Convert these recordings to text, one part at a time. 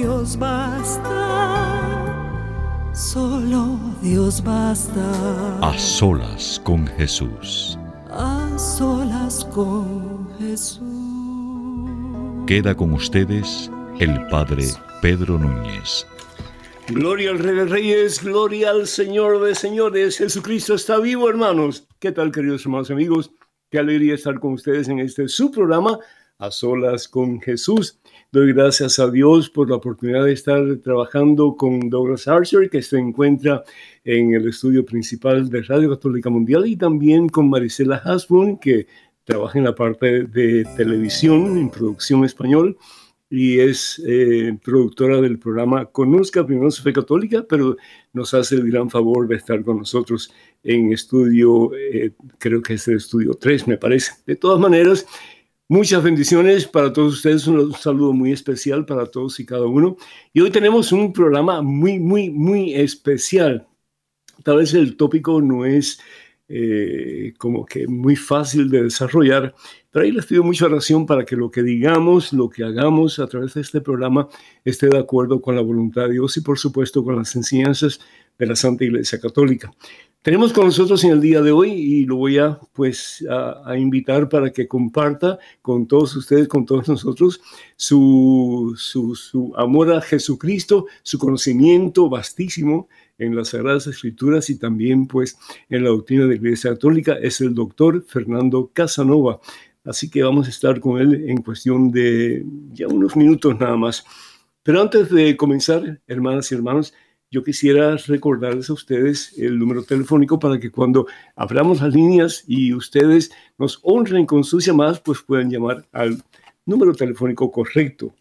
Dios basta, solo Dios basta. A solas con Jesús. A solas con Jesús. Queda con ustedes el Padre Pedro Núñez. Gloria al Rey de Reyes, gloria al Señor de Señores. Jesucristo está vivo, hermanos. ¿Qué tal, queridos hermanos y amigos? Qué alegría estar con ustedes en este su programa, A Solas con Jesús. Doy gracias a Dios por la oportunidad de estar trabajando con Douglas Archer, que se encuentra en el estudio principal de Radio Católica Mundial, y también con Marisela Hasbun, que trabaja en la parte de televisión, en producción español, y es eh, productora del programa Conozca Primero su Fe Católica, pero nos hace el gran favor de estar con nosotros en estudio, eh, creo que es el estudio 3, me parece. De todas maneras, Muchas bendiciones para todos ustedes, un saludo muy especial para todos y cada uno. Y hoy tenemos un programa muy, muy, muy especial. Tal vez el tópico no es eh, como que muy fácil de desarrollar, pero ahí les pido mucha oración para que lo que digamos, lo que hagamos a través de este programa esté de acuerdo con la voluntad de Dios y por supuesto con las enseñanzas de la Santa Iglesia Católica. Tenemos con nosotros en el día de hoy y lo voy a pues a, invitar para que comparta con todos ustedes, con todos nosotros, su, su, su, amor a Jesucristo, su conocimiento vastísimo en las Sagradas Escrituras y también pues en la doctrina de la Iglesia Católica, es el doctor Fernando Casanova. Así que vamos a estar con él en cuestión de ya unos minutos nada más. Pero antes de comenzar, hermanas y hermanos, yo quisiera recordarles a ustedes el número telefónico para que cuando abramos las líneas y ustedes nos honren con sus llamadas, pues puedan llamar al número telefónico correcto.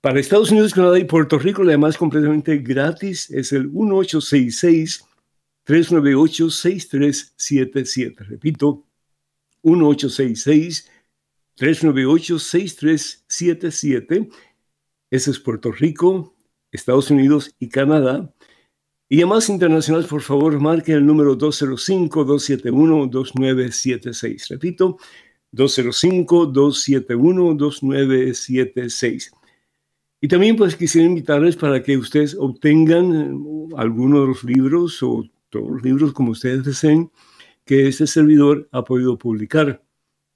Para Estados Unidos, Canadá y Puerto Rico, además completamente gratis, es el 1866 398 6377. Repito, 1866 398 6377. Ese es Puerto Rico, Estados Unidos y Canadá. Y llamadas internacionales, por favor, marquen el número 205-271-2976. Repito, 205-271-2976. Y también pues quisiera invitarles para que ustedes obtengan eh, algunos de los libros o todos los libros como ustedes deseen que este servidor ha podido publicar.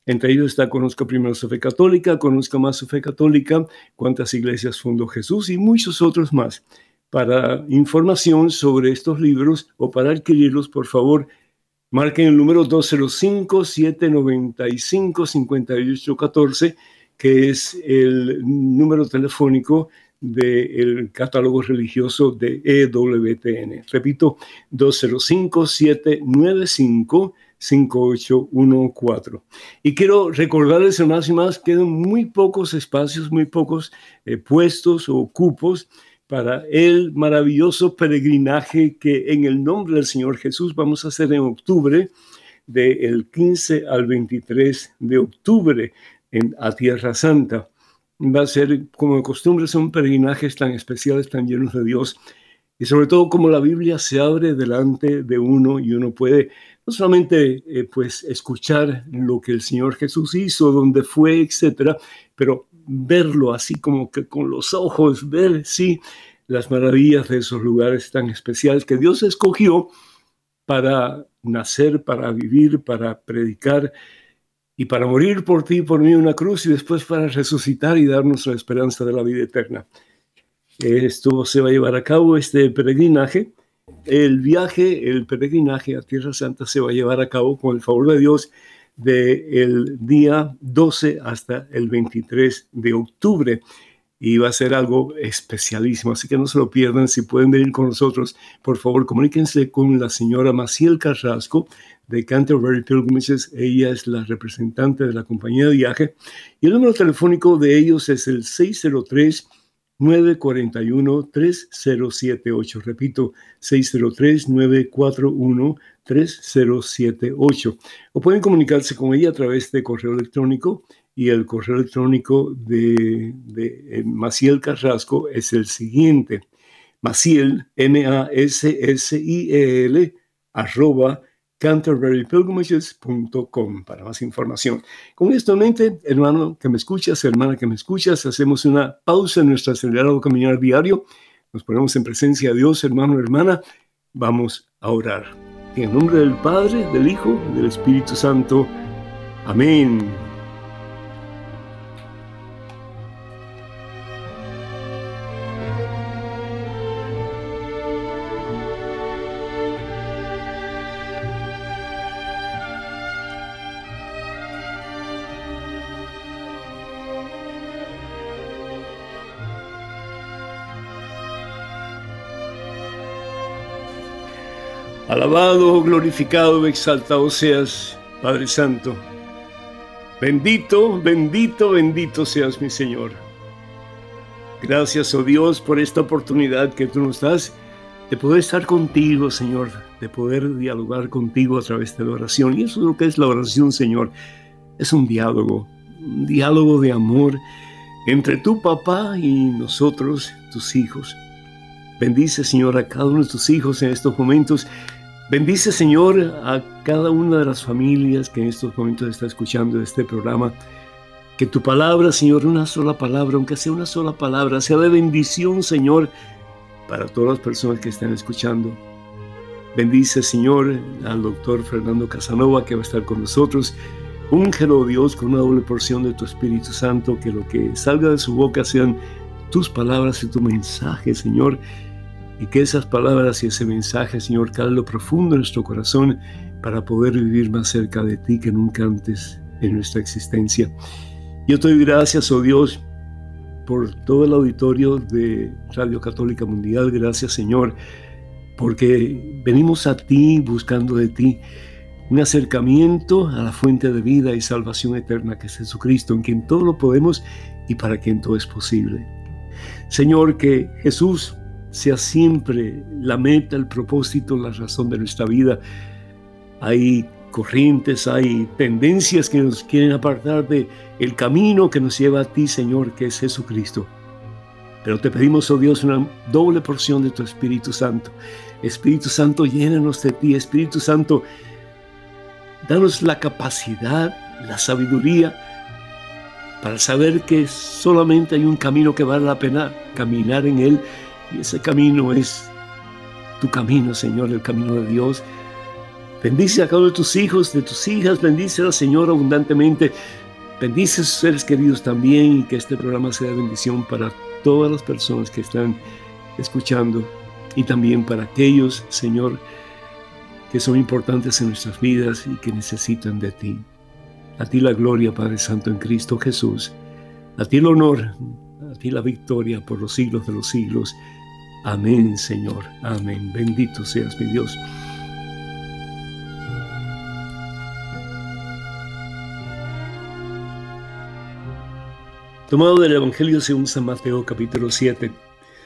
Entre ellos está Conozca primero su fe católica, Conozca más su fe católica, cuántas iglesias fundó Jesús y muchos otros más. Para información sobre estos libros o para adquirirlos, por favor, marquen el número 205-795-5814, que es el número telefónico del catálogo religioso de EWTN. Repito, 205-795-5814. Y quiero recordarles, más y más, quedan muy pocos espacios, muy pocos eh, puestos o cupos para el maravilloso peregrinaje que en el nombre del Señor Jesús vamos a hacer en octubre, del 15 al 23 de octubre en, a Tierra Santa. Va a ser, como de costumbre, son peregrinajes tan especiales, tan llenos de Dios, y sobre todo como la Biblia se abre delante de uno y uno puede no solamente eh, pues escuchar lo que el Señor Jesús hizo, dónde fue, etcétera, pero verlo así como que con los ojos, ver, sí, las maravillas de esos lugares tan especiales que Dios escogió para nacer, para vivir, para predicar y para morir por ti, por mí, una cruz y después para resucitar y darnos la esperanza de la vida eterna. Esto se va a llevar a cabo, este peregrinaje. El viaje, el peregrinaje a Tierra Santa se va a llevar a cabo con el favor de Dios del día 12 hasta el 23 de octubre. Y va a ser algo especialísimo, así que no se lo pierdan, si pueden venir con nosotros, por favor comuníquense con la señora Maciel Carrasco de Canterbury Pilgrimages, ella es la representante de la compañía de viaje. Y el número telefónico de ellos es el 603 941-3078. Repito, 603-941-3078. O pueden comunicarse con ella a través de correo electrónico y el correo electrónico de, de Maciel Carrasco es el siguiente. Maciel, M-A-S-S-I-E-L, arroba canterburypilgrimages.com para más información. Con esto en mente, hermano que me escuchas, hermana que me escuchas, hacemos una pausa en nuestro acelerado caminar diario. Nos ponemos en presencia de Dios, hermano, hermana. Vamos a orar. En el nombre del Padre, del Hijo y del Espíritu Santo. Amén. Alabado, glorificado, exaltado seas, Padre Santo. Bendito, bendito, bendito seas mi Señor. Gracias, oh Dios, por esta oportunidad que tú nos das de poder estar contigo, Señor, de poder dialogar contigo a través de la oración. Y eso es lo que es la oración, Señor. Es un diálogo, un diálogo de amor entre tu papá y nosotros, tus hijos. Bendice, Señor, a cada uno de tus hijos en estos momentos Bendice, Señor, a cada una de las familias que en estos momentos está escuchando este programa. Que tu palabra, Señor, una sola palabra, aunque sea una sola palabra, sea de bendición, Señor, para todas las personas que están escuchando. Bendice, Señor, al doctor Fernando Casanova que va a estar con nosotros. Úngelo, Dios, con una doble porción de tu Espíritu Santo, que lo que salga de su boca sean tus palabras y tu mensaje, Señor y que esas palabras y ese mensaje, Señor, cale lo profundo en nuestro corazón para poder vivir más cerca de ti que nunca antes en nuestra existencia. Yo te doy gracias, oh Dios, por todo el auditorio de Radio Católica Mundial. Gracias, Señor, porque venimos a ti buscando de ti un acercamiento a la fuente de vida y salvación eterna que es Jesucristo, en quien todo lo podemos y para quien todo es posible. Señor, que Jesús sea siempre la meta, el propósito, la razón de nuestra vida. Hay corrientes, hay tendencias que nos quieren apartar de el camino que nos lleva a ti, Señor, que es Jesucristo. Pero te pedimos, oh Dios, una doble porción de tu Espíritu Santo. Espíritu Santo, llénanos de ti. Espíritu Santo, danos la capacidad, la sabiduría para saber que solamente hay un camino que vale la pena caminar en él y ese camino es tu camino, Señor, el camino de Dios. Bendice a cada uno de tus hijos, de tus hijas, bendice al Señor abundantemente. Bendice a sus seres queridos también y que este programa sea bendición para todas las personas que están escuchando y también para aquellos, Señor, que son importantes en nuestras vidas y que necesitan de ti. A ti la gloria, Padre Santo, en Cristo Jesús. A ti el honor, a ti la victoria por los siglos de los siglos. Amén, Señor. Amén. Bendito seas mi Dios. Tomado del Evangelio según San Mateo capítulo 7.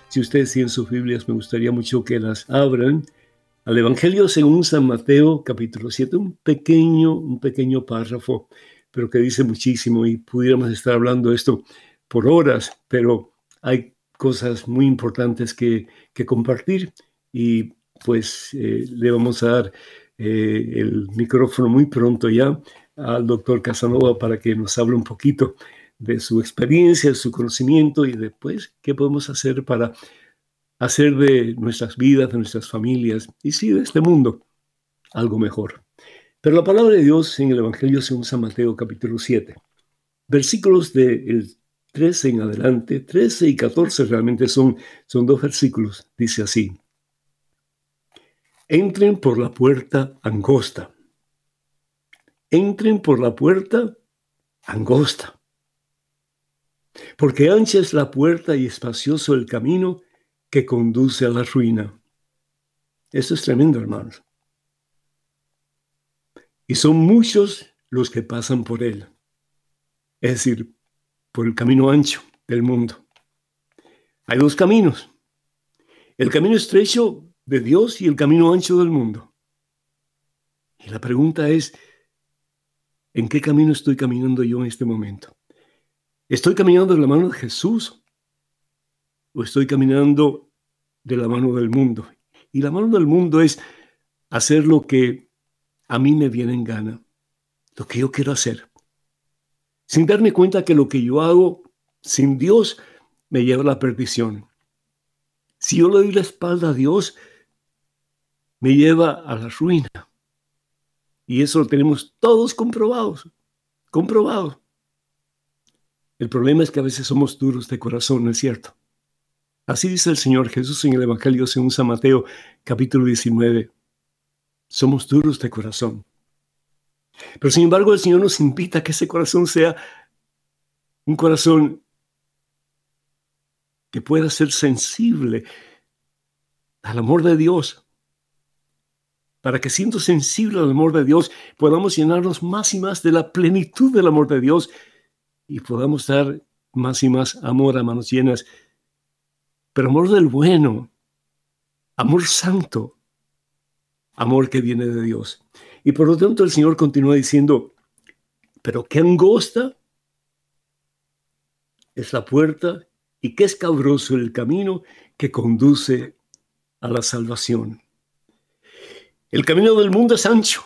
Si ustedes tienen sus Biblias, me gustaría mucho que las abran. Al Evangelio según San Mateo capítulo 7, un pequeño, un pequeño párrafo, pero que dice muchísimo y pudiéramos estar hablando esto por horas, pero hay cosas muy importantes que, compartir y pues eh, le vamos a dar eh, el micrófono muy pronto ya al doctor Casanova para que nos hable un poquito de su experiencia, de su conocimiento y después qué podemos hacer para hacer de nuestras vidas, de nuestras familias y sí de este mundo algo mejor. Pero la palabra de Dios en el Evangelio según San Mateo capítulo 7, versículos del 13 en adelante, 13 y 14 realmente son, son dos versículos, dice así. Entren por la puerta angosta. Entren por la puerta angosta. Porque ancha es la puerta y espacioso el camino que conduce a la ruina. Eso es tremendo, hermanos. Y son muchos los que pasan por él. Es decir, por el camino ancho del mundo. Hay dos caminos. El camino estrecho de Dios y el camino ancho del mundo. Y la pregunta es, ¿en qué camino estoy caminando yo en este momento? ¿Estoy caminando de la mano de Jesús o estoy caminando de la mano del mundo? Y la mano del mundo es hacer lo que a mí me viene en gana, lo que yo quiero hacer, sin darme cuenta que lo que yo hago sin Dios me lleva a la perdición. Si yo le doy la espalda a Dios, me lleva a la ruina. Y eso lo tenemos todos comprobados, comprobados. El problema es que a veces somos duros de corazón, ¿no es cierto? Así dice el Señor Jesús en el Evangelio según San Mateo, capítulo 19. Somos duros de corazón. Pero sin embargo el Señor nos invita a que ese corazón sea un corazón que pueda ser sensible al amor de Dios, para que siendo sensible al amor de Dios podamos llenarnos más y más de la plenitud del amor de Dios y podamos dar más y más amor a manos llenas, pero amor del bueno, amor santo, amor que viene de Dios. Y por lo tanto el Señor continúa diciendo, pero qué angosta es la puerta y qué escabroso el camino que conduce a la salvación. El camino del mundo es ancho.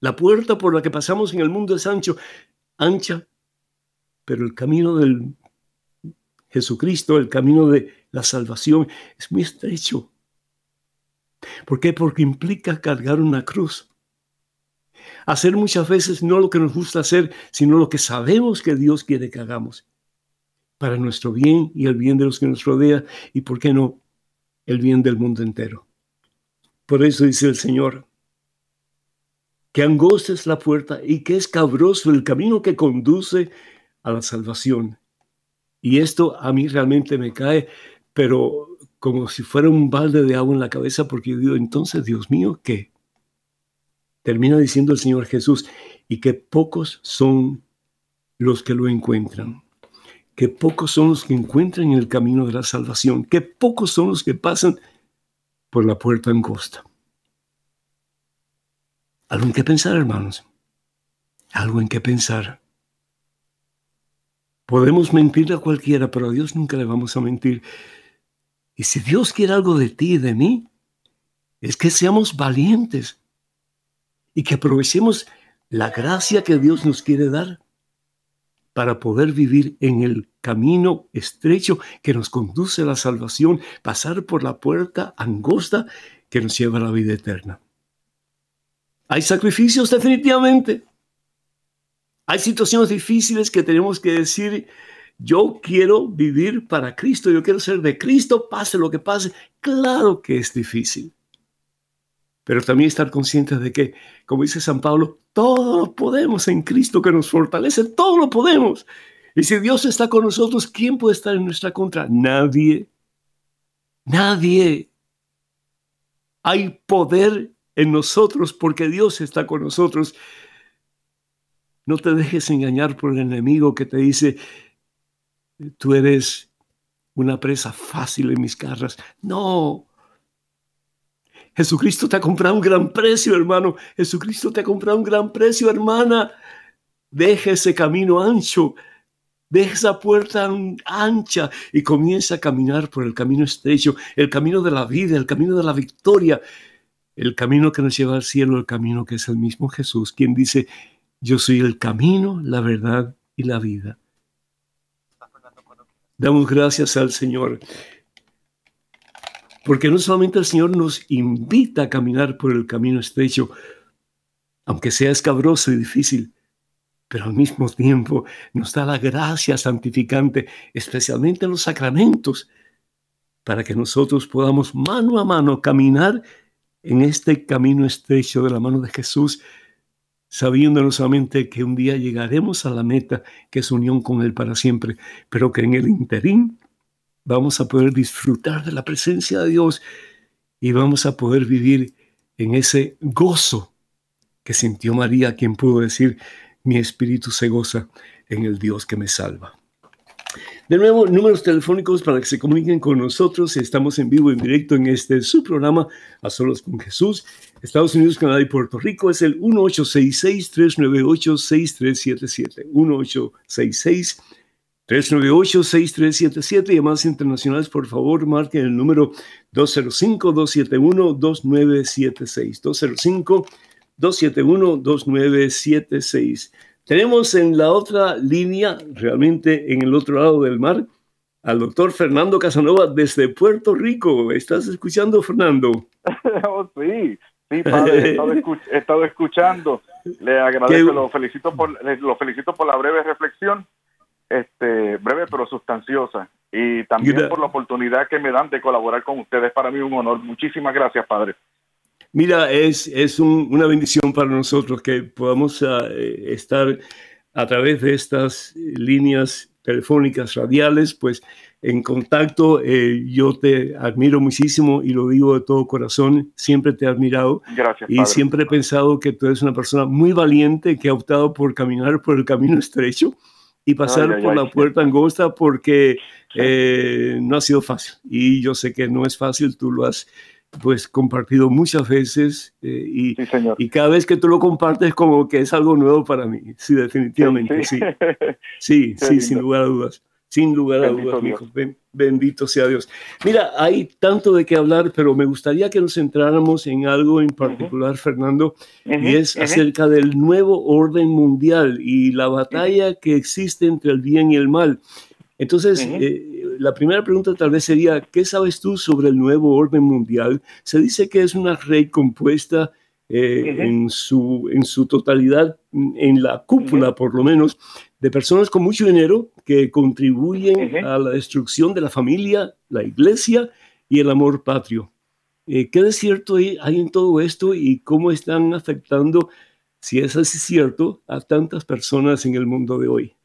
La puerta por la que pasamos en el mundo es ancho, ancha, pero el camino del Jesucristo, el camino de la salvación es muy estrecho. ¿Por qué? Porque implica cargar una cruz. Hacer muchas veces no lo que nos gusta hacer, sino lo que sabemos que Dios quiere que hagamos. Para nuestro bien y el bien de los que nos rodean y, ¿por qué no?, el bien del mundo entero. Por eso dice el Señor, que angosta es la puerta y que es cabroso el camino que conduce a la salvación. Y esto a mí realmente me cae, pero como si fuera un balde de agua en la cabeza, porque yo digo, entonces, Dios mío, ¿qué? Termina diciendo el Señor Jesús, y que pocos son los que lo encuentran, que pocos son los que encuentran en el camino de la salvación, que pocos son los que pasan por la puerta angosta. Algo en qué pensar, hermanos. Algo en qué pensar. Podemos mentir a cualquiera, pero a Dios nunca le vamos a mentir. Y si Dios quiere algo de ti y de mí, es que seamos valientes y que aprovechemos la gracia que Dios nos quiere dar para poder vivir en el camino estrecho que nos conduce a la salvación, pasar por la puerta angosta que nos lleva a la vida eterna. Hay sacrificios definitivamente. Hay situaciones difíciles que tenemos que decir, yo quiero vivir para Cristo, yo quiero ser de Cristo, pase lo que pase. Claro que es difícil. Pero también estar conscientes de que, como dice San Pablo, todo lo podemos en Cristo que nos fortalece, todo lo podemos. Y si Dios está con nosotros, ¿quién puede estar en nuestra contra? Nadie. Nadie. Hay poder en nosotros porque Dios está con nosotros. No te dejes engañar por el enemigo que te dice, tú eres una presa fácil en mis garras. No, Jesucristo te ha comprado un gran precio, hermano. Jesucristo te ha comprado un gran precio, hermana. Deja ese camino ancho. Deja esa puerta ancha y comienza a caminar por el camino estrecho, el camino de la vida, el camino de la victoria, el camino que nos lleva al cielo, el camino que es el mismo Jesús, quien dice, yo soy el camino, la verdad y la vida. Damos gracias al Señor porque no solamente el Señor nos invita a caminar por el camino estrecho, aunque sea escabroso y difícil, pero al mismo tiempo nos da la gracia santificante, especialmente en los sacramentos, para que nosotros podamos mano a mano caminar en este camino estrecho de la mano de Jesús, sabiendo no solamente que un día llegaremos a la meta, que es unión con Él para siempre, pero que en el interín vamos a poder disfrutar de la presencia de Dios y vamos a poder vivir en ese gozo que sintió María, quien pudo decir, mi espíritu se goza en el Dios que me salva. De nuevo, números telefónicos para que se comuniquen con nosotros. Estamos en vivo, en directo en este su programa, A Solos con Jesús. Estados Unidos, Canadá y Puerto Rico es el 1866-398-6377. 1866-398-6377. Llamadas internacionales, por favor, marquen el número 205-271-2976. 205-271-2976. Tenemos en la otra línea, realmente en el otro lado del mar, al doctor Fernando Casanova desde Puerto Rico. ¿Estás escuchando, Fernando? oh, sí, sí, padre, he estado, escuchando. Le agradezco, lo felicito, por, lo felicito por la breve reflexión, este, breve pero sustanciosa, y también por la oportunidad que me dan de colaborar con ustedes. Para mí un honor. Muchísimas gracias, padre. Mira, es, es una bendición para nosotros que podamos eh, estar a través de estas líneas telefónicas radiales, pues en contacto. Eh, yo te admiro muchísimo y lo digo de todo corazón. Siempre te he admirado. Gracias. Y siempre he pensado que tú eres una persona muy valiente que ha optado por caminar por el camino estrecho y pasar por la puerta angosta porque eh, no ha sido fácil. Y yo sé que no es fácil, tú lo has pues compartido muchas veces eh, y, y, cada vez que tú lo compartes como que es algo nuevo para mí. Sí, definitivamente, sí. Sí, sí, sin lugar a dudas. Sin lugar a dudas, bendito sea Dios. Mira, hay tanto de qué hablar, pero me gustaría que nos centráramos en algo en particular, Fernando, y es acerca del nuevo orden mundial y la batalla que existe entre el bien y el mal. Entonces, la primera pregunta tal vez sería, ¿qué sabes tú sobre el nuevo orden mundial? Se dice que es una red compuesta eh, en, su, en su totalidad, en la cúpula por lo menos, de personas con mucho dinero que contribuyen a la destrucción de la familia, la iglesia y el amor patrio. Eh, ¿Qué de cierto hay, hay en todo esto y cómo están afectando, si es así cierto, a tantas personas en el mundo de hoy?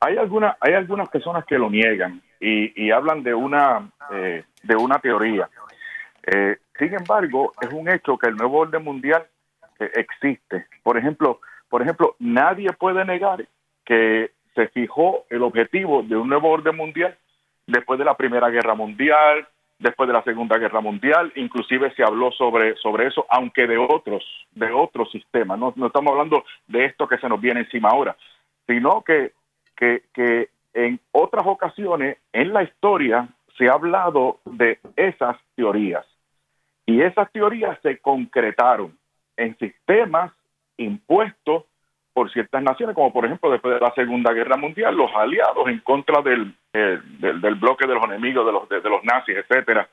Hay, alguna, hay algunas personas que lo niegan y, hablan de una, eh, de una teoría. Eh, sin embargo, es un hecho que el nuevo orden mundial existe. Por ejemplo, por ejemplo, nadie puede negar que se fijó el objetivo de un nuevo orden mundial después de la Primera Guerra Mundial, después de la Segunda Guerra Mundial, inclusive se habló sobre, sobre eso, aunque de otros, de otros sistemas. No, no estamos hablando de esto que se nos viene encima ahora, sino que que, que en otras ocasiones en la historia se ha hablado de esas teorías. Y esas teorías se concretaron en sistemas impuestos por ciertas naciones, como por ejemplo después de la Segunda Guerra Mundial, los aliados en contra del, eh, del, bloque de los enemigos, de los, de, los nazis, etcétera,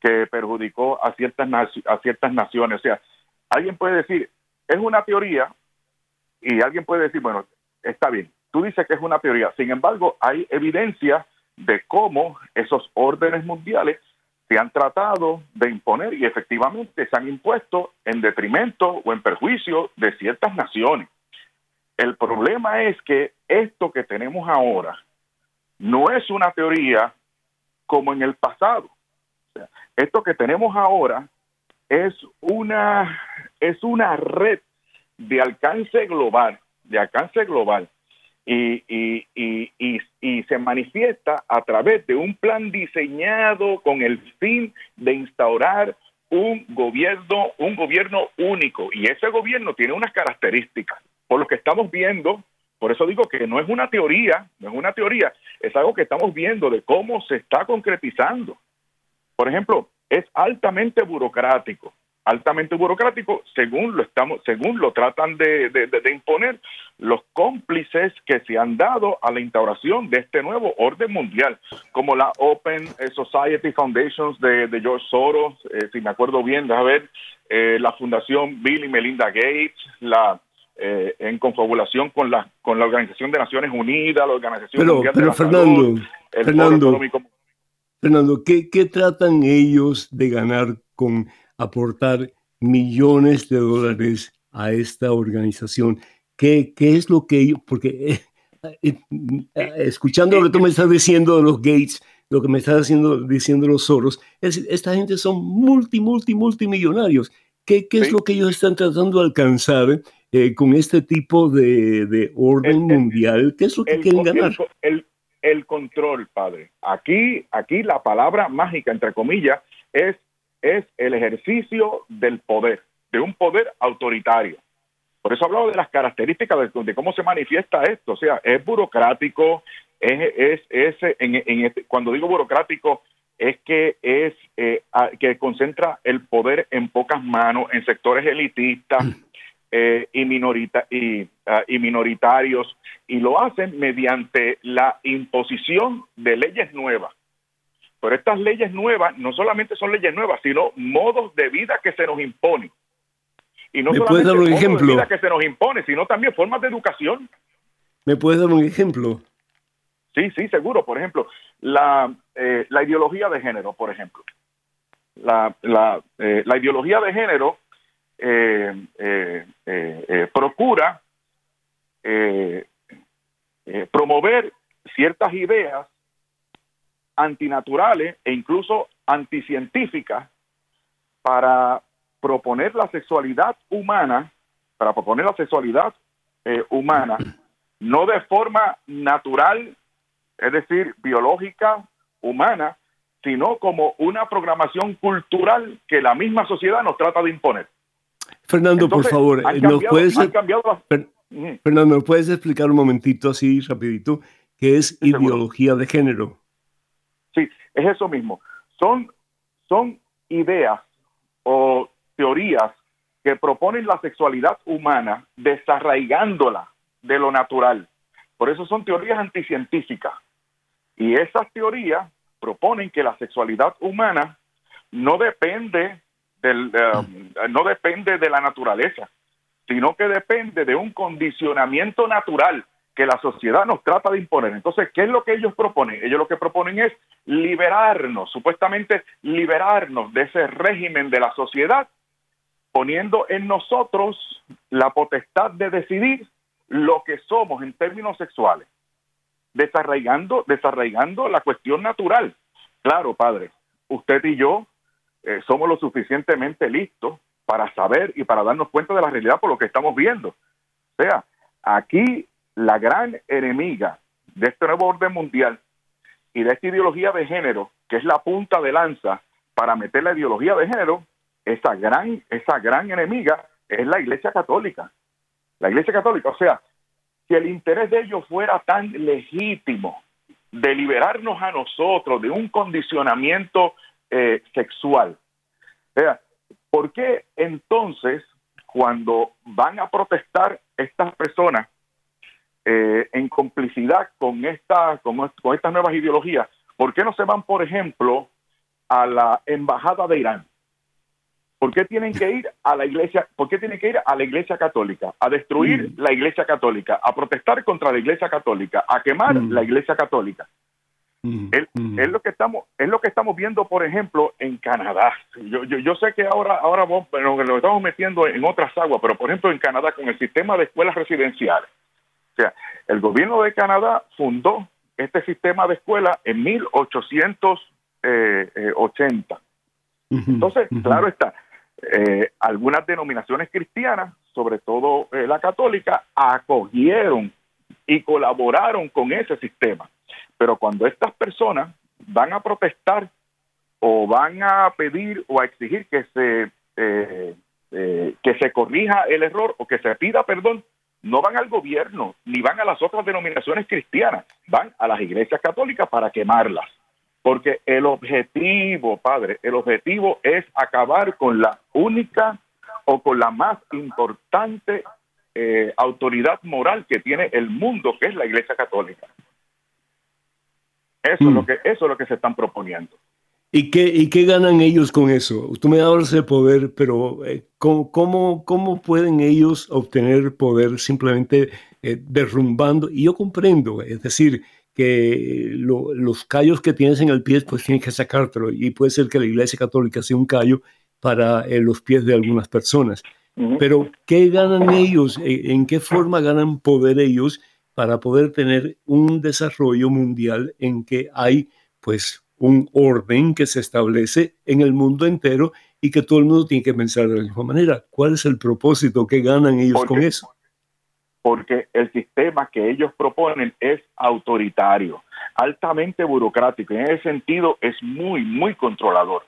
que perjudicó a ciertas, a ciertas naciones. O sea, alguien puede decir, es una teoría, y alguien puede decir, bueno, está bien, Tú dices que es una teoría, sin embargo, hay evidencia de cómo esos órdenes mundiales se han tratado de imponer y efectivamente se han impuesto en detrimento o en perjuicio de ciertas naciones. El problema es que esto que tenemos ahora no es una teoría como en el pasado. esto que tenemos ahora es una, es una red de alcance global, de alcance global, y, y, y, se manifiesta a través de un plan diseñado con el fin de instaurar un gobierno, un gobierno único. Y ese gobierno tiene unas características. Por lo que estamos viendo, por eso digo que no es una teoría, no es una teoría, es algo que estamos viendo de cómo se está concretizando. Por ejemplo, es altamente burocrático. altamente burocrático, según lo estamos, según lo tratan de, imponer los cómplices que se han dado a la instauración de este nuevo orden mundial, como la Open Society Foundations de, George Soros, eh, si me acuerdo bien, a ver, eh, la Fundación Bill y Melinda Gates, la eh, en confabulación con la con la Organización de Naciones Unidas, la Organización Mundial de la Fernando, Fernando, Fernando, ¿qué, ¿qué tratan ellos de ganar con aportar millones de dólares a esta organización. ¿Qué, qué es lo que ellos, porque eh, eh, escuchando lo que tú me estás diciendo de los Gates, lo que me estás haciendo, diciendo los Soros, es, esta gente son multi, multi, multimillonarios. ¿Qué, qué es lo que ellos están tratando de alcanzar con este tipo de, de orden mundial? ¿Qué es lo que quieren ganar? El, el, control, padre. Aquí, aquí la palabra mágica, entre comillas, es es el ejercicio del poder, de un poder autoritario. Por eso hablado de las características de, cómo se manifiesta esto. O sea, es burocrático, es, es, en, este, cuando digo burocrático, es que es eh, que concentra el poder en pocas manos, en sectores elitistas eh, y, minorita, y, ah, y minoritarios, y lo hacen mediante la imposición de leyes nuevas pero estas leyes nuevas no solamente son leyes nuevas, sino modos de vida que se nos imponen. Y no solamente dar un modos ejemplo? de vida que se nos impone, sino también formas de educación. ¿Me puedes dar un ejemplo? Sí, sí, seguro. Por ejemplo, la, eh, la ideología de género, por ejemplo. La, la, eh, la ideología de género procura promover ciertas ideas antinaturales e incluso anticientíficas para proponer la sexualidad humana, para proponer la sexualidad eh, humana, no de forma natural, es decir, biológica, humana, sino como una programación cultural que la misma sociedad nos trata de imponer. Fernando, por favor, ¿nos puedes, Fernando, puedes explicar un momentito así rapidito qué es ideología de género? Sí, es eso mismo. Son, son ideas o teorías que proponen la sexualidad humana desarraigándola de lo natural. Por eso son teorías anticientíficas. Y esas teorías proponen que la sexualidad humana no depende mm. no depende de la naturaleza, sino que depende de un condicionamiento natural que la sociedad nos trata de imponer. Entonces, ¿qué es lo que ellos proponen? Ellos lo que proponen es liberarnos, supuestamente liberarnos de ese régimen de la sociedad, poniendo en nosotros la potestad de decidir lo que somos en términos sexuales, desarraigando, desarraigando la cuestión natural. Claro, padre, usted y yo eh, somos lo suficientemente listos para saber y para darnos cuenta de la realidad por lo que estamos viendo. O sea, aquí la gran enemiga de este nuevo orden mundial y de esta ideología de género, que es la punta de lanza para meter la ideología de género, esa gran, esa gran enemiga es la Iglesia Católica. La Iglesia Católica, o sea, si el interés de ellos fuera tan legítimo de liberarnos a nosotros de un condicionamiento eh, sexual, o sea, ¿por qué entonces cuando van a protestar estas personas eh, en complicidad con, esta, con, con estas nuevas ideologías, ¿por qué no se van, por ejemplo, a la embajada de Irán? ¿Por qué tienen que ir a la iglesia? ¿Por qué tienen que ir a la iglesia católica? A destruir mm. la iglesia católica, a protestar contra la iglesia católica, a quemar mm. la iglesia católica. Mm. Es, lo que estamos es lo que estamos viendo por ejemplo en Canadá yo, yo, yo sé que ahora ahora vos, lo estamos metiendo en otras aguas pero por ejemplo en Canadá con el sistema de escuelas residenciales o sea, el gobierno de Canadá fundó este sistema de escuela en 1880. Eh, eh, Entonces, claro está, eh, algunas denominaciones cristianas, sobre todo la católica, acogieron y colaboraron con ese sistema. Pero cuando estas personas van a protestar o van a pedir o a exigir que se que se corrija el error o que se pida perdón, no van al gobierno ni van a las otras denominaciones cristianas, van a las iglesias católicas para quemarlas. Porque el objetivo, padre, el objetivo es acabar con la única o con la más importante eh, autoridad moral que tiene el mundo, que es la Iglesia Católica. Eso, es lo mm. que, eso es lo que se están proponiendo. ¿Y qué, ¿Y qué ganan ellos con eso? Tú me hablas de poder, pero eh, ¿cómo, ¿cómo, pueden ellos obtener poder simplemente eh, derrumbando? Y yo comprendo, es decir, que los callos que tienes en el pie, pues tienes que sacártelo. Y puede ser que la Iglesia Católica sea un callo para eh, los pies de algunas personas. Pero ¿qué ganan ellos? ¿En qué forma ganan poder ellos para poder tener un desarrollo mundial en que hay pues un orden que se establece en el mundo entero y que todo el mundo tiene que pensar de la misma manera. ¿Cuál es el propósito que ganan ellos con eso? Porque el sistema que ellos proponen es autoritario, altamente burocrático. En ese sentido es muy, muy controlador.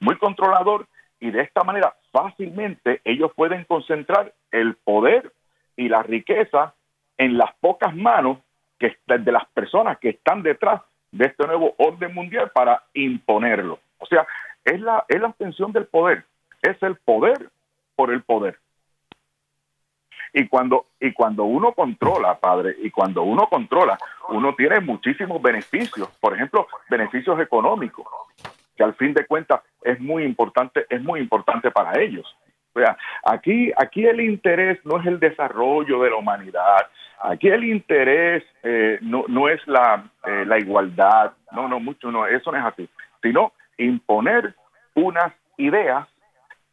Muy controlador y de esta manera fácilmente ellos pueden concentrar el poder y la riqueza en las pocas manos que, de las personas que están detrás de este nuevo orden mundial para imponerlo. O sea, es la, es la extensión del poder, es el poder por el poder. Y cuando, y cuando uno controla, padre, y cuando uno controla, uno tiene muchísimos beneficios, por ejemplo, beneficios económicos, que al fin de cuentas es muy importante, es muy importante para ellos. O sea, aquí, aquí el interés no es el desarrollo de la humanidad, Aquí el interés eh, no, no, es la, eh, la, igualdad, no, no, mucho, no, eso no es así, sino imponer unas ideas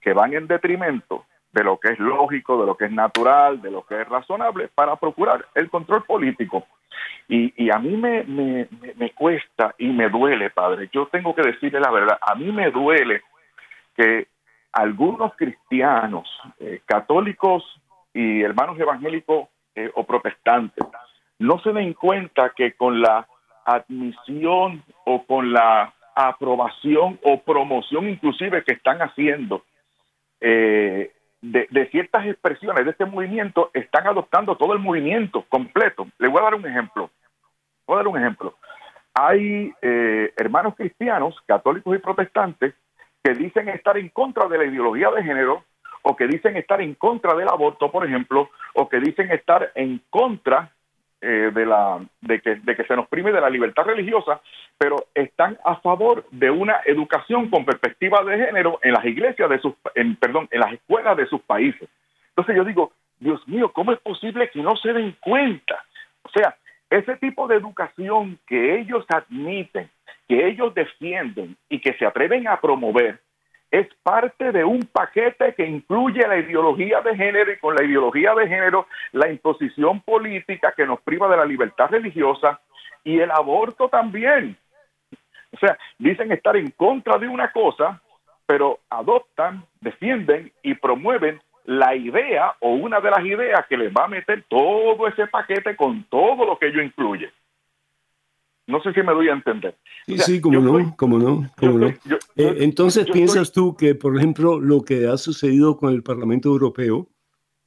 que van en detrimento de lo que es lógico, de lo que es natural, de lo que es razonable, para procurar el control político. Y, y a mí me, me, me, cuesta y me duele, padre, yo tengo que decirle la verdad, a mí me duele que algunos cristianos, eh, católicos y hermanos evangélicos eh, o protestantes no se den cuenta que con la admisión o con la aprobación o promoción inclusive que están haciendo eh, de, ciertas expresiones de este movimiento, están adoptando todo el movimiento completo. Le voy a dar un ejemplo. Voy a dar un ejemplo. Hay eh, hermanos cristianos, católicos y protestantes, que dicen estar en contra de la ideología de género, o que dicen estar en contra del aborto, por ejemplo, o que dicen estar en contra eh, de, la, de, que, de que se nos prime de la libertad religiosa, pero están a favor de una educación con perspectiva de género en las iglesias de sus, en, perdón, en las escuelas de sus países. Entonces yo digo, Dios mío, ¿cómo es posible que no se den cuenta? O sea, ese tipo de educación que ellos admiten, que ellos defienden y que se atreven a promover, es parte de un paquete que incluye la ideología de género y con la ideología de género la imposición política que nos priva de la libertad religiosa y el aborto también. O sea, dicen estar en contra de una cosa, pero adoptan, defienden y promueven la idea o una de las ideas que les va a meter todo ese paquete con todo lo que ello incluye. No sé si me doy a entender. Sí, sí, como no, como no, no. Eh, entonces, ¿piensas tú que, por ejemplo, lo que ha sucedido con el Parlamento Europeo,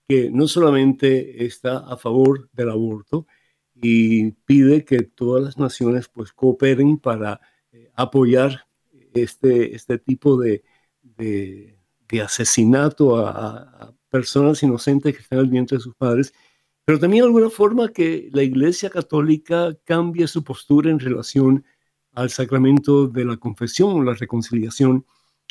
que no solamente está a favor del aborto y pide que todas las naciones pues cooperen para eh, apoyar este, este tipo de, de, asesinato a, a, personas inocentes que están al vientre de sus padres, pero también de alguna forma que la Iglesia Católica cambie su postura en relación al sacramento de la confesión o la reconciliación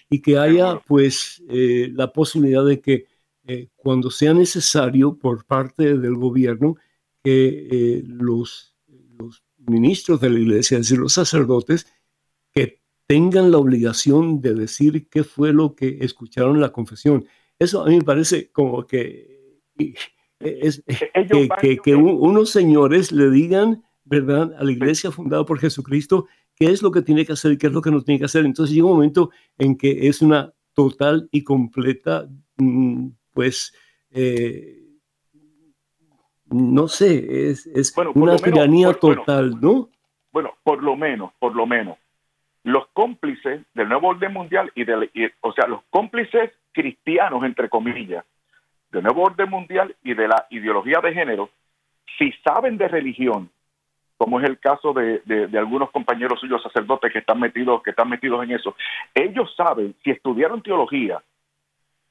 y que haya pues eh, la posibilidad de que eh, cuando sea necesario por parte del gobierno que eh, los, los ministros de la iglesia, es decir, los sacerdotes, que tengan la obligación de decir qué fue lo que escucharon en la confesión. Eso a mí me parece como que es, que, que, unos señores le digan, ¿verdad?, a la iglesia fundada por Jesucristo, qué es lo que tiene que hacer y qué es lo que no tiene que hacer. Entonces llega un momento en que es una total y completa, mm, pues, eh, no sé, es, es una tiranía total, ¿no? Bueno, por lo menos, por lo menos, los cómplices del nuevo orden mundial y, de, o sea, los cómplices cristianos, entre comillas, del nuevo orden mundial y de la ideología de género, si saben de religión como es el caso de, de, algunos compañeros suyos sacerdotes que están metidos, que están metidos en eso, ellos saben, si estudiaron teología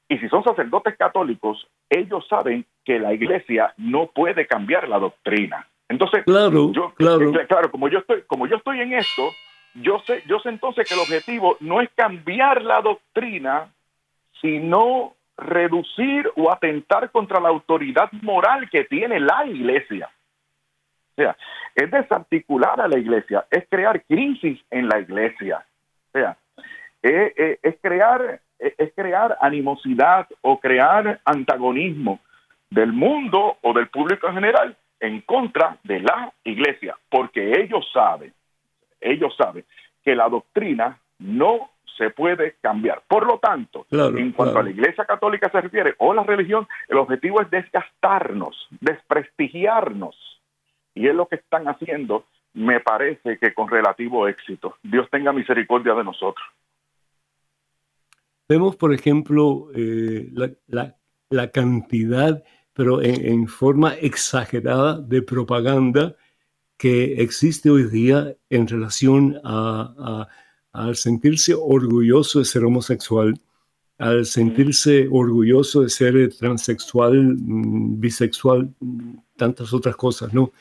y si son sacerdotes católicos, ellos saben que la iglesia no puede cambiar la doctrina. Entonces, claro, yo, claro. claro, como yo estoy, como yo estoy en esto, yo sé, yo sé entonces que el objetivo no es cambiar la doctrina, sino reducir o atentar contra la autoridad moral que tiene la iglesia. O sea, es desarticular a la iglesia, es crear crisis en la iglesia. O sea, es, crear, es crear animosidad o crear antagonismo del mundo o del público en general en contra de la iglesia, porque ellos saben, ellos saben que la doctrina no se puede cambiar. Por lo tanto, en cuanto a la Iglesia Católica se refiere, o la religión, el objetivo es desgastarnos, desprestigiarnos. Y es lo que están haciendo, me parece que con relativo éxito. Dios tenga misericordia de nosotros. Vemos, por ejemplo, eh, la, cantidad, pero en, forma exagerada, de propaganda que existe hoy día en relación a al sentirse orgulloso de ser homosexual, al sentirse orgulloso de ser transexual, mm, bisexual, mm, tantas otras cosas, ¿no?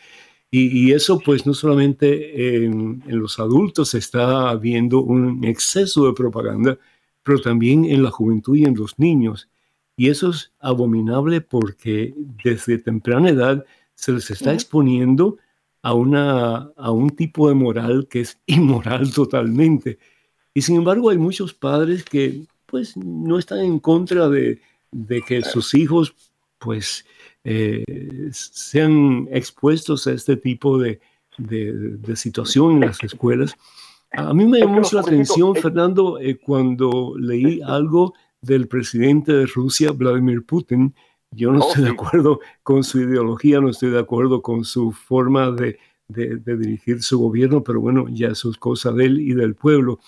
Y, eso pues no solamente en, los adultos está habiendo un exceso de propaganda, pero también en la juventud y en los niños. Y eso es abominable porque desde temprana edad se les está exponiendo a, una, a un tipo de moral que es inmoral totalmente. Y sin embargo hay muchos padres que pues no están en contra de, que sus hijos pues eh, sean expuestos a este tipo de, situación en las escuelas. A mí me llamó mucho la atención, Fernando, eh, cuando leí algo del presidente de Rusia, Vladimir Putin. Yo no estoy de acuerdo con su ideología, no estoy de acuerdo con su forma de, dirigir su gobierno, pero bueno, ya eso es cosa de él y del pueblo.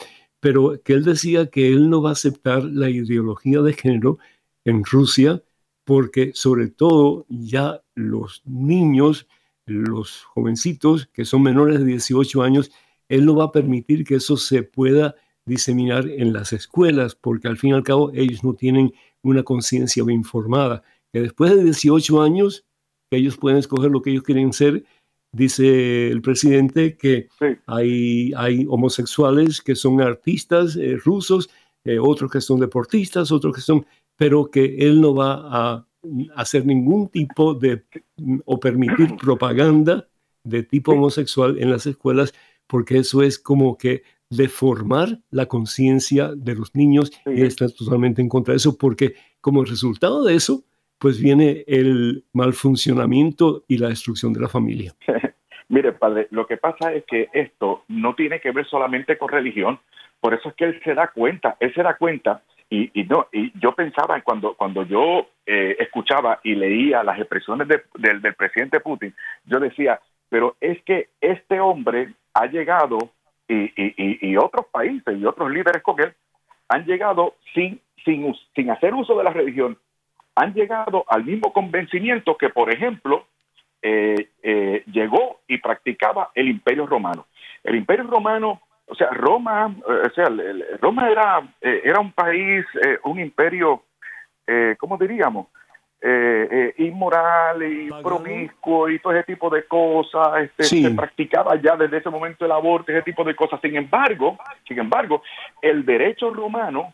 Pero que él decía que él no va a aceptar la ideología de género en Rusia porque sobre todo ya los niños, los jovencitos que son menores de 18 años, él no va a permitir que eso se pueda diseminar en las escuelas, porque al fin y al cabo ellos no tienen una conciencia bien formada que después de 18 años, que ellos pueden escoger lo que ellos quieren ser, dice el presidente que hay, hay homosexuales que son artistas eh, rusos, eh, otros que son deportistas, otros que son, pero que él no va a hacer ningún tipo de o permitir propaganda de tipo homosexual en las escuelas, porque eso es como que deformar la conciencia de los niños y está totalmente en contra de eso, porque como resultado de eso, pues viene el mal funcionamiento y la destrucción de la familia. Mire, padre, lo que pasa es que esto no tiene que ver solamente con religión, por eso es que él se da cuenta, él se da cuenta y, no, y yo pensaba cuando, cuando yo eh, escuchaba y leía las expresiones del, del presidente Putin, yo decía, pero es que este hombre ha llegado y, y, y, otros países y otros líderes con él han llegado sin, sin, sin hacer uso de la religión, han llegado al mismo convencimiento que, por ejemplo, eh, eh, llegó y practicaba el Imperio Romano. El Imperio Romano, o sea, Roma, eh, o sea, Roma era, era un país, un imperio, ¿cómo diríamos? inmoral y promiscuo y todo ese tipo de cosas, este, se practicaba ya desde ese momento el aborto, ese tipo de cosas. Sin embargo, sin embargo, el derecho romano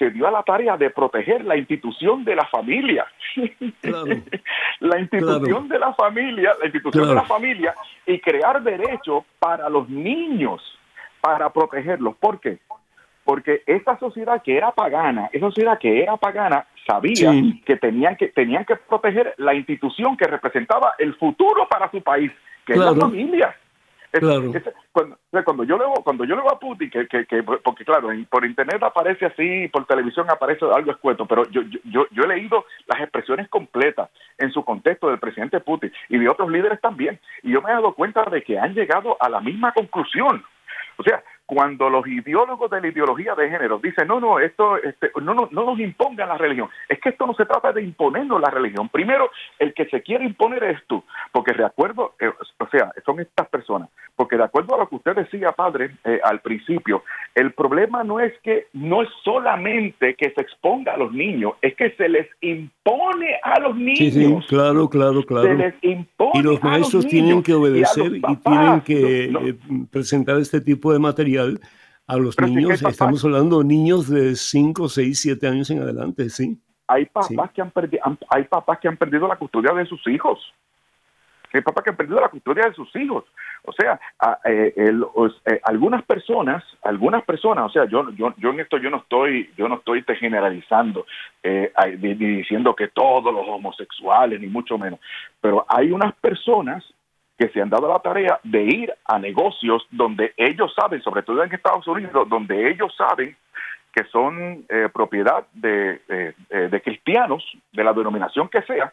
se dio a la tarea de proteger la institución de la familia. la institución de la familia, la institución de la familia y crear derechos para los niños, para protegerlos. ¿Por qué? Porque esa sociedad que era pagana, esa sociedad que era pagana, sabía que tenían que tenían que proteger la institución que representaba el futuro para su país, que es la familia. Claro. cuando, yo leo cuando yo leo a Putin, que, que, porque claro, por internet aparece así, por televisión aparece algo escueto, pero yo, yo, yo he leído las expresiones completas en su contexto del presidente Putin y de otros líderes también, y yo me he dado cuenta de que han llegado a la misma conclusión. O sea, cuando los ideólogos de la ideología de género dicen, no, no, esto este, no, no, no, nos impongan la religión, es que esto no se trata de imponernos la religión. Primero, el que se quiere imponer es tú, porque de acuerdo, eh, o sea, son estas personas, porque de acuerdo a lo que usted decía, padre, eh, al principio, el problema no es que, no es solamente que se exponga a los niños, es que se les impone a los niños. Sí, sí, claro, claro, claro. Se les impone y los maestros tienen que obedecer y, tienen que eh, presentar este tipo de material a los niños, estamos hablando de niños de 5, 6, 7 años en adelante, sí. Hay papás, Que han perdido, hay papás que han perdido la custodia de sus hijos. Hay papás que han perdido la custodia de sus hijos. O sea, eh, eh, algunas personas, algunas personas, o sea, yo, yo, yo en esto yo no estoy, yo no estoy generalizando, eh, diciendo que todos los homosexuales, ni mucho menos, pero hay unas personas que se han dado la tarea de ir a negocios donde ellos saben, sobre todo en Estados Unidos, donde ellos saben que son eh, propiedad de, de, cristianos, de la denominación que sea,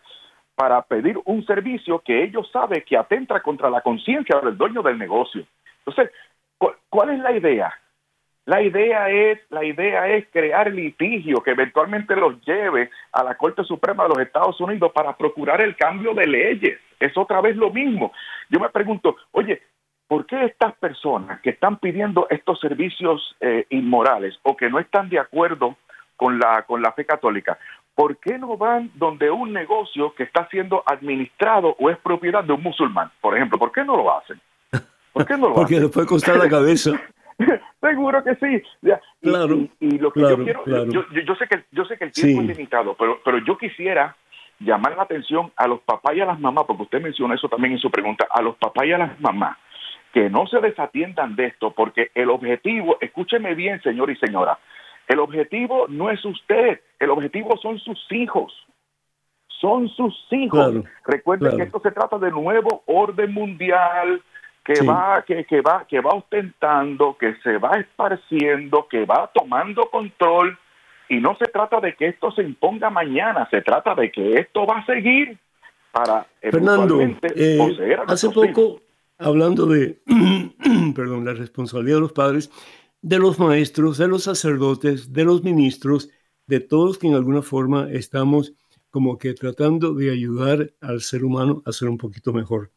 para pedir un servicio que ellos saben que atenta contra la conciencia del dueño del negocio. Entonces, ¿cuál es la idea? La idea es, la idea es crear litigio que eventualmente los lleve a la Corte Suprema de los Estados Unidos para procurar el cambio de leyes. Es otra vez lo mismo. Yo me pregunto, oye, ¿por qué estas personas que están pidiendo estos servicios eh, inmorales o que no están de acuerdo con la, con la fe católica, ¿por qué no van donde un negocio que está siendo administrado o es propiedad de un musulmán? Por ejemplo, ¿por qué no lo hacen? ¿Por qué no lo Porque les puede costar la cabeza. Seguro que sí. Claro, y, lo que yo quiero, yo, sé que yo sé que el tiempo es limitado, pero, pero yo quisiera llamar la atención a los papás y a las mamás, porque usted menciona eso también en su pregunta, a los papás y a las mamás, que no se desatiendan de esto, porque el objetivo, escúcheme bien, señor y señora, el objetivo no es usted, el objetivo son sus hijos. Son sus hijos. Recuerden que esto se trata de nuevo orden mundial, que va que, que, va que va ostentando, que se va esparciendo, que va tomando control y no se trata de que esto se imponga mañana, se trata de que esto va a seguir para Fernando, eh, hace poco hablando de perdón, la responsabilidad de los padres, de los maestros, de los sacerdotes, de los ministros, de todos que en alguna forma estamos como que tratando de ayudar al ser humano a ser un poquito mejor.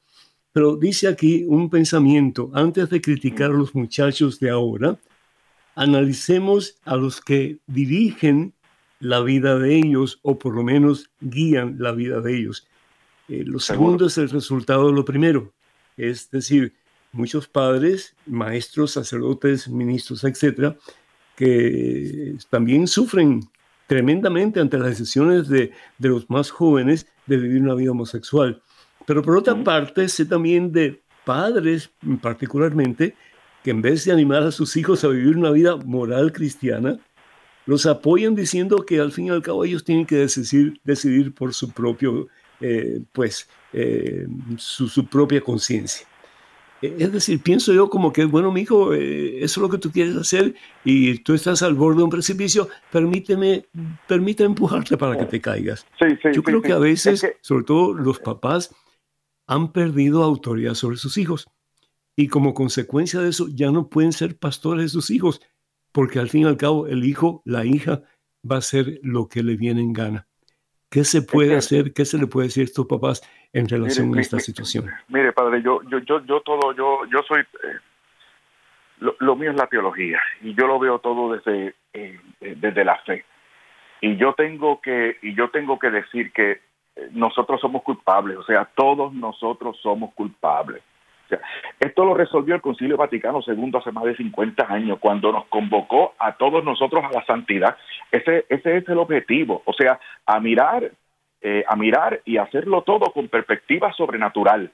Pero dice aquí un pensamiento, antes de criticar a los muchachos de ahora, analicemos a los que dirigen la vida de ellos o por lo menos guían la vida de ellos. Eh, lo segundo es el resultado de lo primero, es decir, muchos padres, maestros, sacerdotes, ministros, etcétera, que también sufren tremendamente ante las decisiones de, de los más jóvenes de vivir una vida homosexual. Pero por otra parte, sé también de padres particularmente que en vez de animar a sus hijos a vivir una vida moral cristiana, los apoyan diciendo que al fin y al cabo ellos tienen que decidir, decidir por su propio, eh, pues, eh, su, propia conciencia. E, es decir, pienso yo como que, bueno, mi hijo, eh, eso es lo que tú quieres hacer y tú estás al borde de un precipicio, permíteme, permíteme empujarte para que te caigas. yo creo que a veces, sobre todo los papás, han perdido autoridad sobre sus hijos y como consecuencia de eso ya no pueden ser pastores de sus hijos, porque al fin y al cabo el hijo, la hija, va a hacer lo que le viene en gana. ¿Qué se puede hacer? ¿Qué se le puede decir a estos papás en relación a esta situación? Mire, padre, yo, yo, yo, yo todo, yo, yo soy, eh, lo, mío es la teología y yo lo veo todo desde, eh, desde la fe. Y yo tengo que, y yo tengo que decir que nosotros somos culpables, o sea, todos nosotros somos culpables. Esto lo resolvió el Concilio Vaticano II hace más de 50 años, cuando nos convocó a todos nosotros a la santidad. Ese, ese es el objetivo, o sea, a mirar, eh, a mirar y hacerlo todo con perspectiva sobrenatural.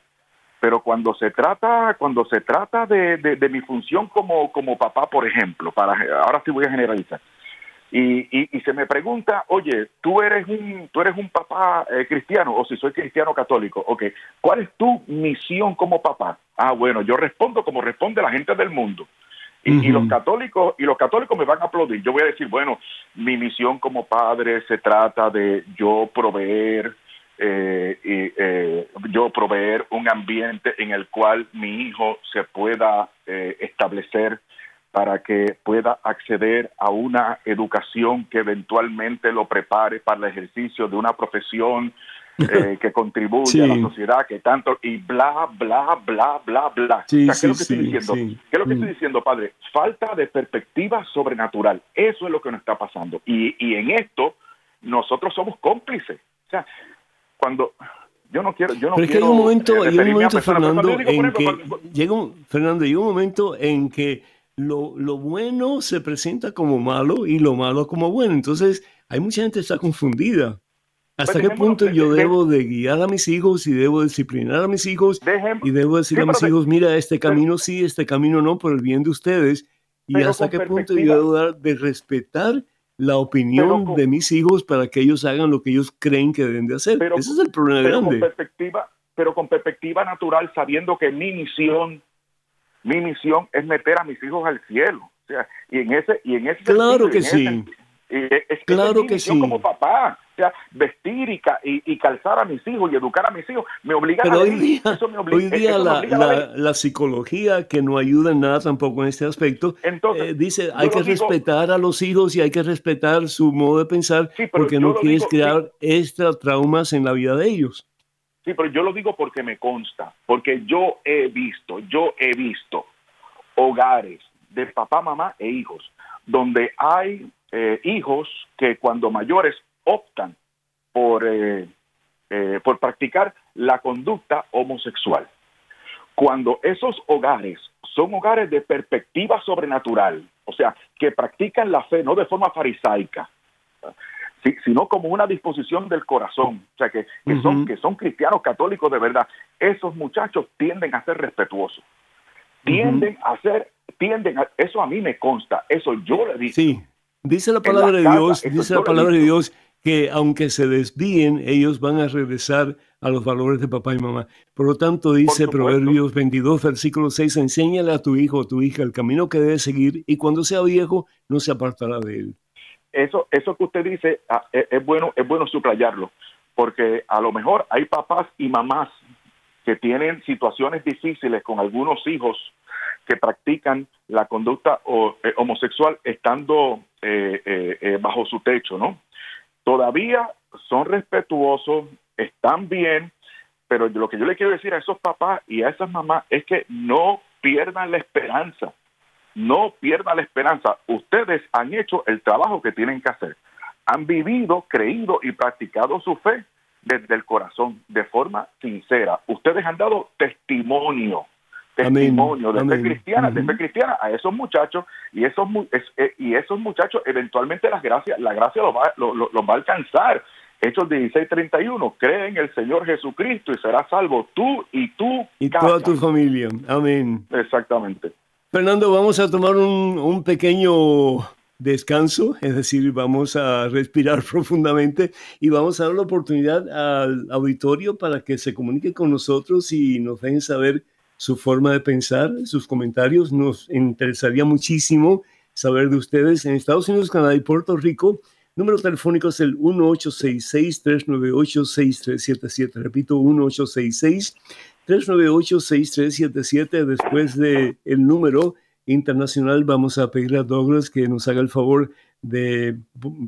Pero cuando se trata, cuando se trata de, de mi función como, como papá, por ejemplo, para ahora sí voy a generalizar, y, y, se me pregunta, oye, tú eres un, tú eres un papá eh, cristiano o si soy cristiano católico, ok, ¿cuál es tu misión como papá? Ah, bueno, yo respondo como responde la gente del mundo. Y, los católicos y los católicos me van a aplaudir. Yo voy a decir, bueno, mi misión como padre se trata de yo proveer eh, y, eh, yo proveer un ambiente en el cual mi hijo se pueda establecer para que pueda acceder a una educación que eventualmente lo prepare para el ejercicio de una profesión eh, que contribuye a la sociedad, que tanto, y bla, bla, bla, bla, bla. ¿qué es lo que estoy diciendo? ¿Qué es lo que estoy mm. diciendo, padre? Falta de perspectiva sobrenatural. Eso es lo que nos está pasando. Y, y en esto, nosotros somos cómplices. O sea, cuando yo no quiero, yo no Pero quiero. que hay un momento, hay un momento Fernando, en que llega un, Fernando, llega un momento en que lo, lo, bueno se presenta como malo y lo malo como bueno. Entonces, hay mucha gente que está confundida. ¿Hasta qué punto yo debo de guiar a mis hijos y debo disciplinar a mis hijos y debo decir a mis hijos, mira, este camino sí, este camino no, por el bien de ustedes? Y hasta qué punto yo debo dar de respetar la opinión de mis hijos para que ellos hagan lo que ellos creen que deben de hacer. Ese es el problema pero grande. Con perspectiva, pero con perspectiva natural, sabiendo que mi misión, mi misión es meter a mis hijos al cielo. O sea, y en ese, y en ese claro que sí. es, claro que sí. Como papá, o sea, vestir y, y, calzar a mis hijos y educar a mis hijos me obliga Pero a hoy día, hoy día la, la, psicología que no ayuda en nada tampoco en este aspecto eh, dice hay que respetar a los hijos y hay que respetar su modo de pensar porque no quieres crear extra traumas en la vida de ellos. Sí, pero yo lo digo porque me consta, porque yo he visto, yo he visto hogares de papá, mamá e hijos donde hay eh, hijos que cuando mayores optan por, eh, eh, por practicar la conducta homosexual. Cuando esos hogares son hogares de perspectiva sobrenatural, o sea, que practican la fe no de forma farisaica, sino como una disposición del corazón, o sea, que, son, que son cristianos católicos de verdad, esos muchachos tienden a ser respetuosos, tienden a ser, tienden a, eso a mí me consta, eso yo le digo. Sí, dice la palabra de Dios, dice la palabra de Dios que aunque se desvíen, ellos van a regresar a los valores de papá y mamá. Por lo tanto, dice Proverbios 22, versículo 6, enséñale a tu hijo o tu hija el camino que debe seguir y cuando sea viejo no se apartará de él. Eso, eso que usted dice ah, e, es, bueno, es bueno subrayarlo, porque a lo mejor hay papás y mamás que tienen situaciones difíciles con algunos hijos que practican la conducta eh, homosexual estando eh, eh, bajo su techo, ¿no? todavía son respetuosos, están bien, pero lo que yo le quiero decir a esos papás y a esas mamás es que no pierdan la esperanza, no pierdan la esperanza. Ustedes han hecho el trabajo que tienen que hacer, han vivido, creído y practicado su fe desde el corazón, de forma sincera. Ustedes han dado testimonio testimonio de fe cristiana, de fe cristiana a esos muchachos y esos eh, y esos muchachos eventualmente las gracias, la gracia los va, va a alcanzar. Hechos 16:31, cree en el Señor Jesucristo y serás salvo tú y tú y toda tu familia. Amén. Exactamente. Fernando, vamos a tomar un, un pequeño descanso, es decir, vamos a respirar profundamente y vamos a dar la oportunidad al auditorio para que se comunique con nosotros y nos dejen saber su forma de pensar, sus comentarios. Nos interesaría muchísimo saber de ustedes en Estados Unidos, Canadá y Puerto Rico. Número telefónico es el 1866-398-6377. Repito, 1866-398-6377. Después del el número internacional, vamos a pedir a Douglas que nos haga el favor de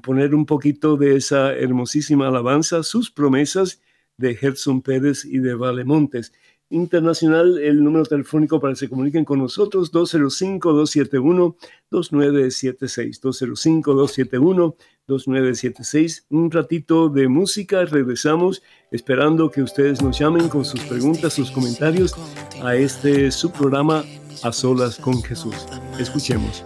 poner un poquito de esa hermosísima alabanza, sus promesas de Gerson Pérez y de Vale Montes internacional, el número telefónico para que se comuniquen con nosotros, 205-271-2976, 205-271-2976. Un ratito de música, regresamos esperando que ustedes nos llamen con sus preguntas, sus comentarios a este su programa A Solas con Jesús. Escuchemos.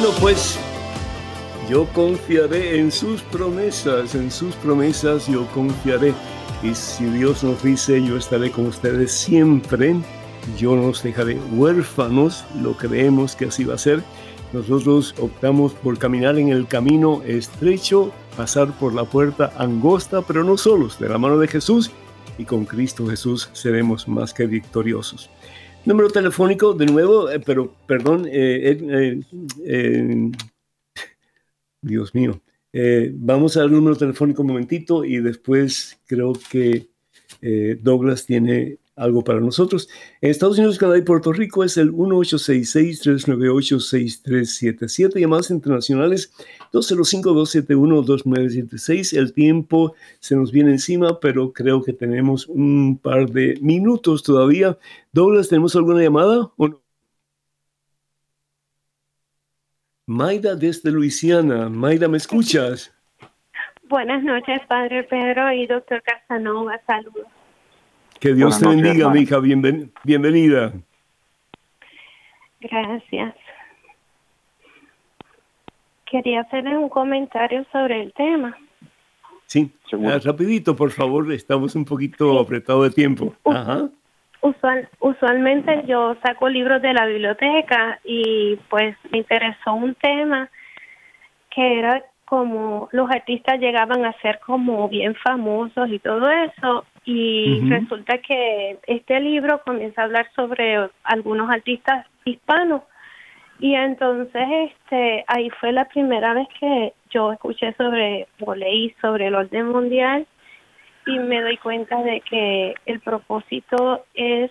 Bueno, pues yo confiaré en sus promesas, en sus promesas yo confiaré. Y si Dios nos dice, yo estaré con ustedes siempre, yo no los dejaré huérfanos, lo creemos que así va a ser. Nosotros optamos por caminar en el camino estrecho, pasar por la puerta angosta, pero no solos, de la mano de Jesús, y con Cristo Jesús seremos más que victoriosos. Número telefónico, de nuevo, eh, pero perdón, eh, eh, Dios mío. vamos al número telefónico un momentito y después creo que Douglas tiene algo para nosotros. En Estados Unidos, Canadá y Puerto Rico es el 1866-398-6377. Llamadas internacionales 205-271-2976. El tiempo se nos viene encima, pero creo que tenemos un par de minutos todavía. Douglas, ¿tenemos alguna llamada o no? Maida desde Luisiana. Maida, ¿me escuchas? Buenas noches, Padre Pedro y Doctor Casanova. Saludos. Que Dios te bendiga, mi hija. bienvenida. Gracias. Quería hacerle un comentario sobre el tema. Sí, ah, rapidito, por favor. Estamos un poquito apretados de tiempo. Usual, usualmente yo saco libros de la biblioteca y pues me interesó un tema que era como los artistas llegaban a ser como bien famosos y todo eso y resulta que este libro comienza a hablar sobre algunos artistas hispanos. Y entonces este ahí fue la primera vez que yo escuché sobre o leí sobre el orden mundial y me doy cuenta de que el propósito es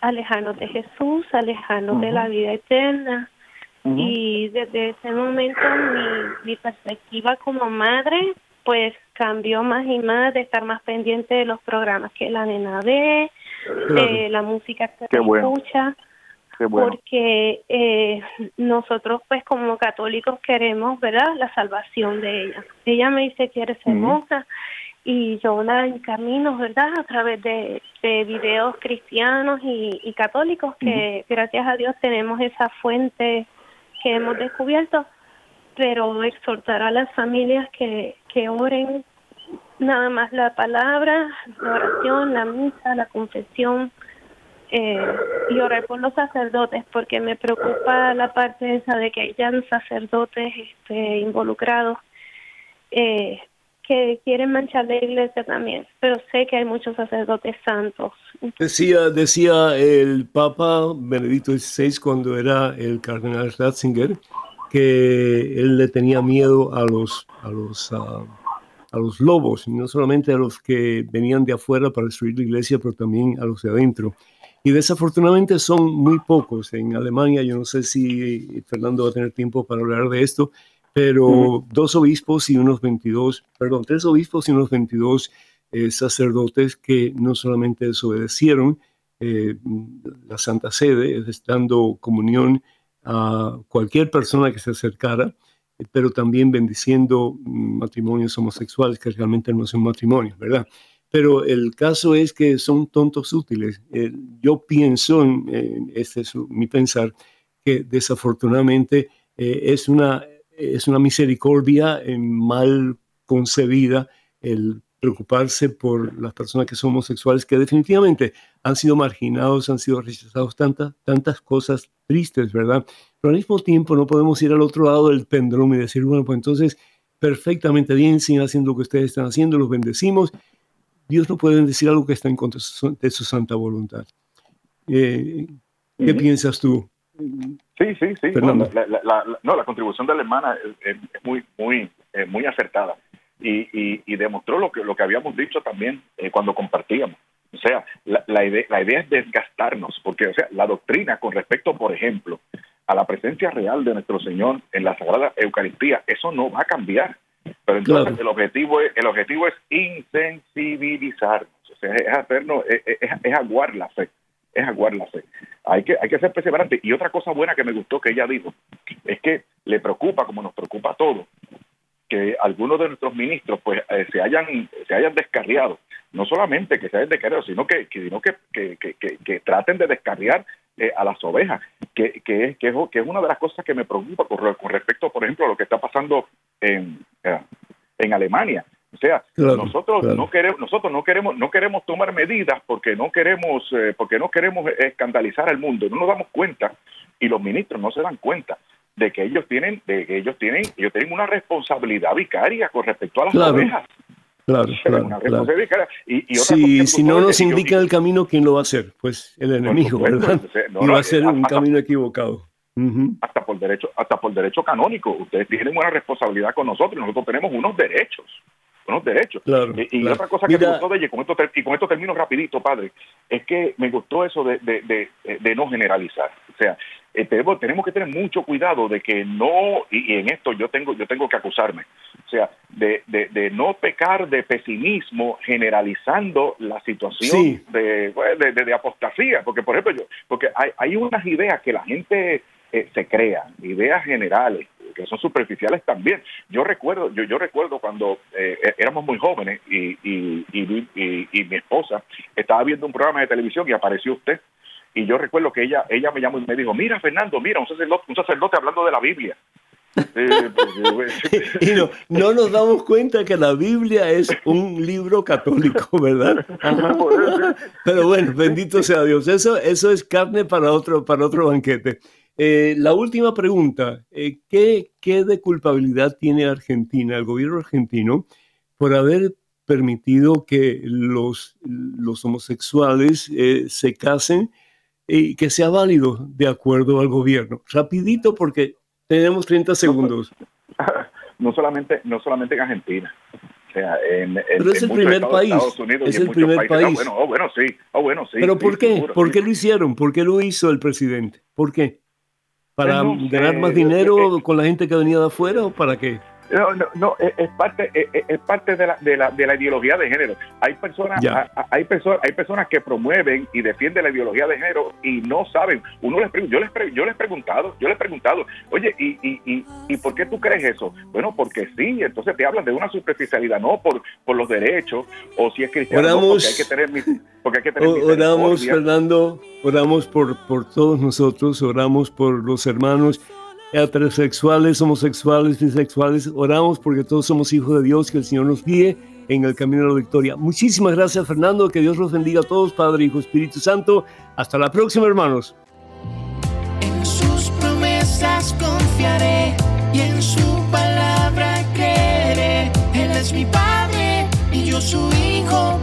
alejarnos de Jesús, alejarnos de la vida eterna. Y desde ese momento mi, mi perspectiva como madre pues cambió más y más de estar más pendiente de los programas que la nena ve, de la música que escucha, porque eh, nosotros pues como católicos queremos, ¿verdad? La salvación de ella. Ella me dice que eres hermosa y yo la encamino, ¿verdad? A través de, de videos cristianos y, católicos que gracias a Dios tenemos esa fuente que hemos descubierto pero exhortar a las familias que, que oren nada más la palabra, la oración, la misa, la confesión eh, y orar por los sacerdotes porque me preocupa la parte esa de que hayan sacerdotes este, involucrados eh, que quieren manchar la iglesia también, pero sé que hay muchos sacerdotes santos. Decía, decía el Papa Benedicto XVI cuando era el cardenal Ratzinger, que él le tenía miedo a los, a los, a, los lobos, y no solamente a los que venían de afuera para destruir la iglesia, pero también a los de adentro. Y desafortunadamente son muy pocos. En Alemania, yo no sé si Fernando va a tener tiempo para hablar de esto, pero dos obispos y unos 22, perdón, tres obispos y unos 22 eh, sacerdotes que no solamente desobedecieron eh, la Santa Sede, dando comunión a cualquier persona que se acercara, eh, pero también bendiciendo matrimonios homosexuales que realmente no son matrimonios, ¿verdad? Pero el caso es que son tontos útiles. Eh, yo pienso, en, este es mi pensar, que desafortunadamente eh, es, una, es una misericordia mal concebida el preocuparse por las personas que son homosexuales, que definitivamente han sido marginados, han sido rechazados, tantas, tantas cosas tristes, ¿verdad? Pero al mismo tiempo no podemos ir al otro lado del péndulo y decir, bueno, pues entonces perfectamente bien, siguen haciendo lo que ustedes están haciendo, los bendecimos. Dios no puede bendecir algo que está en contra de su santa voluntad. Eh, ¿Qué piensas tú? Sí, sí, sí. No la, contribución de la hermana es, muy, muy, eh, muy acertada y, demostró lo que, lo que habíamos dicho también eh, cuando compartíamos. O sea, la, idea, la idea es desgastarnos, porque o sea, la doctrina con respecto, por ejemplo, a la presencia real de nuestro Señor en la Sagrada Eucaristía, eso no va a cambiar. Pero entonces el objetivo es el objetivo es insensibilizarnos, o sea, es hacernos, es, es, aguar la fe, es aguar la fe. Hay que hay que ser perseverante. Y otra cosa buena que me gustó que ella dijo es que le preocupa, como nos preocupa a todos, que algunos de nuestros ministros pues eh, se hayan se hayan descarriado. No solamente que se hayan descarriado sino que, sino que, que, traten de descarriar eh, a las ovejas que, que, que, es, una de las cosas que me preocupa con, respecto por ejemplo a lo que está pasando en, eh, en Alemania. O sea nosotros no queremos nosotros no queremos no queremos tomar medidas porque no queremos porque no queremos escandalizar al mundo. No nos damos cuenta y los ministros no se dan cuenta de que ellos tienen, de que ellos tienen, ellos tienen una responsabilidad vicaria con respecto a las ovejas. Claro, claro, Y, si no nos indica el camino, ¿quién lo va a hacer? Pues el enemigo, ¿verdad? y va a ser un camino equivocado. Hasta por derecho, hasta por derecho canónico. Ustedes tienen una responsabilidad con nosotros, nosotros tenemos unos derechos unos derechos. y, otra cosa que me gustó de ella, con esto, y con esto termino rapidito, padre, es que me gustó eso de, de, de, de no generalizar. O sea, eh, tenemos, tenemos que tener mucho cuidado de que no, y, en esto yo tengo, yo tengo que acusarme, o sea, de, de, no pecar de pesimismo generalizando la situación de, de, apostasía, porque por ejemplo, yo, porque hay, hay unas ideas que la gente eh, se crea, ideas generales, que son superficiales también. Yo recuerdo, yo, yo recuerdo cuando eh, éramos muy jóvenes y, y, y, y mi esposa estaba viendo un programa de televisión y apareció usted y yo recuerdo que ella ella me llamó y me dijo, mira Fernando, mira, un sacerdote, un sacerdote hablando de la Biblia. y no, no, nos damos cuenta que la Biblia es un libro católico, ¿verdad? Pero bueno, bendito sea Dios. Eso, eso es carne para otro, para otro banquete. Eh, la última pregunta, eh, ¿qué, ¿qué, de culpabilidad tiene Argentina, el gobierno argentino, por haber permitido que los, los homosexuales eh, se casen y que sea válido de acuerdo al gobierno. Rapidito porque tenemos 30 segundos. No, solamente, no solamente en Argentina. O sea, en, Pero es el primer país. Es el primer país. bueno, oh, bueno, sí. Oh, bueno, sí. Pero ¿por qué? ¿Por qué lo hicieron? ¿Por qué lo hizo el presidente? ¿Por qué? ¿Para ganar más dinero con la gente que venía de afuera o para qué? No, no, no es, parte es, parte de la, de, la, de la ideología de género. Hay personas hay personas hay personas que promueven y defienden la ideología de género y no saben. Uno les yo les yo les he preguntado, yo les he preguntado, "Oye, ¿y, y, y, por qué tú crees eso?" Bueno, porque sí, entonces te hablan de una superficialidad, no por por los derechos o si es cristiano, oramos, porque hay que tener porque hay que tener Oramos, Fernando, oramos por por todos nosotros, oramos por los hermanos heterosexuales, homosexuales, bisexuales, oramos porque todos somos hijos de Dios, que el Señor nos guíe en el camino de la victoria. Muchísimas gracias, Fernando, que Dios los bendiga a todos, Padre, Hijo, Espíritu Santo. Hasta la próxima, hermanos. En sus promesas confiaré y en su palabra creeré. Él es mi Padre y yo su Hijo,